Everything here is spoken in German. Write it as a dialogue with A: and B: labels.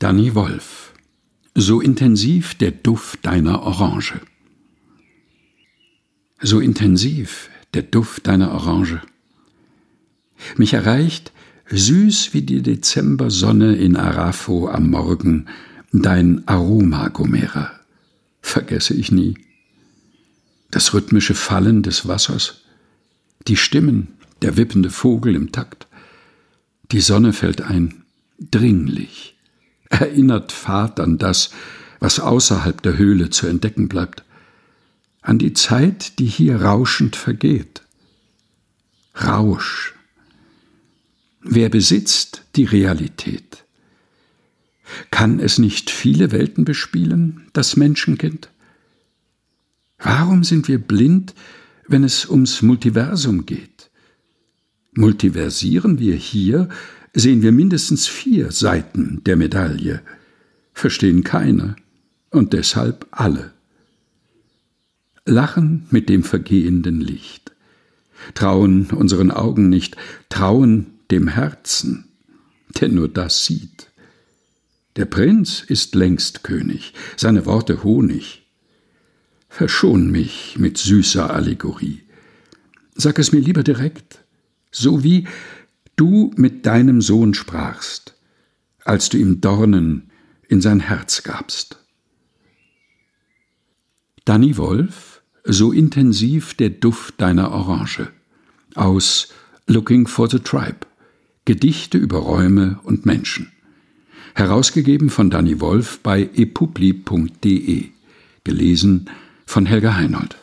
A: Danny Wolf So intensiv der Duft deiner Orange. So intensiv der Duft deiner Orange. Mich erreicht, süß wie die Dezembersonne in Arafo am Morgen, dein Aroma, Gomera. Vergesse ich nie. Das rhythmische Fallen des Wassers, die Stimmen, der wippende Vogel im Takt. Die Sonne fällt ein, dringlich erinnert Fahrt an das, was außerhalb der Höhle zu entdecken bleibt, an die Zeit, die hier rauschend vergeht. Rausch. Wer besitzt die Realität? Kann es nicht viele Welten bespielen, das Menschenkind? Warum sind wir blind, wenn es ums Multiversum geht? Multiversieren wir hier, sehen wir mindestens vier Seiten der Medaille, verstehen keine und deshalb alle. Lachen mit dem vergehenden Licht, trauen unseren Augen nicht, trauen dem Herzen, der nur das sieht. Der Prinz ist längst König, seine Worte Honig. Verschon mich mit süßer Allegorie. Sag es mir lieber direkt, so wie du mit deinem Sohn sprachst, als du ihm Dornen in sein Herz gabst. Danny Wolf, so intensiv der Duft deiner Orange, aus Looking for the Tribe, Gedichte über Räume und Menschen. Herausgegeben von Danny Wolf bei epubli.de, gelesen von Helga Heinold.